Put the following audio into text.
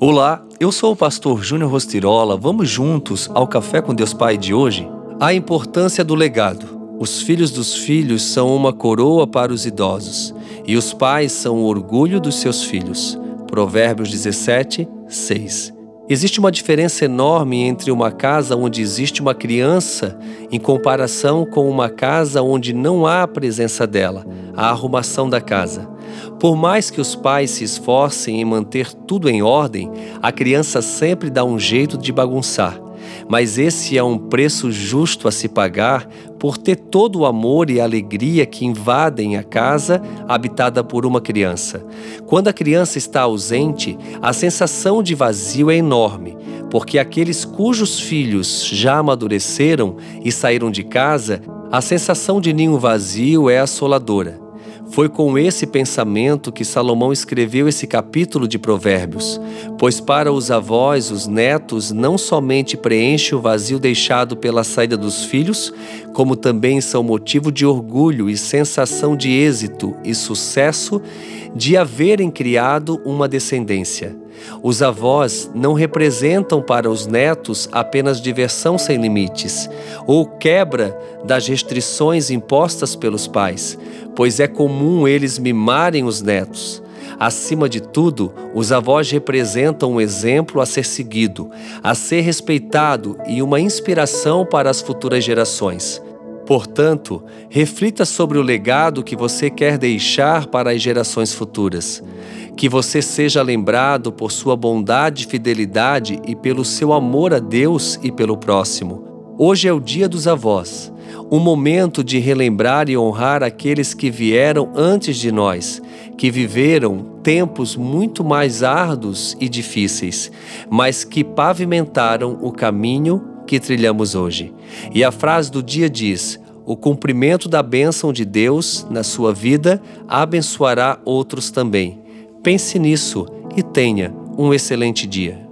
Olá, eu sou o pastor Júnior Rostirola. Vamos juntos ao Café com Deus Pai de hoje? A importância do legado. Os filhos dos filhos são uma coroa para os idosos, e os pais são o orgulho dos seus filhos. Provérbios 17, 6. Existe uma diferença enorme entre uma casa onde existe uma criança em comparação com uma casa onde não há a presença dela, a arrumação da casa. Por mais que os pais se esforcem em manter tudo em ordem, a criança sempre dá um jeito de bagunçar. Mas esse é um preço justo a se pagar por ter todo o amor e alegria que invadem a casa habitada por uma criança. Quando a criança está ausente, a sensação de vazio é enorme, porque aqueles cujos filhos já amadureceram e saíram de casa, a sensação de ninho vazio é assoladora. Foi com esse pensamento que Salomão escreveu esse capítulo de Provérbios, pois para os avós, os netos não somente preenchem o vazio deixado pela saída dos filhos, como também são motivo de orgulho e sensação de êxito e sucesso de haverem criado uma descendência. Os avós não representam para os netos apenas diversão sem limites ou quebra das restrições impostas pelos pais, pois é comum eles mimarem os netos. Acima de tudo, os avós representam um exemplo a ser seguido, a ser respeitado e uma inspiração para as futuras gerações. Portanto, reflita sobre o legado que você quer deixar para as gerações futuras. Que você seja lembrado por sua bondade e fidelidade e pelo seu amor a Deus e pelo próximo. Hoje é o Dia dos Avós, um momento de relembrar e honrar aqueles que vieram antes de nós, que viveram tempos muito mais árduos e difíceis, mas que pavimentaram o caminho que trilhamos hoje. E a frase do dia diz: o cumprimento da bênção de Deus na sua vida abençoará outros também. Pense nisso e tenha um excelente dia.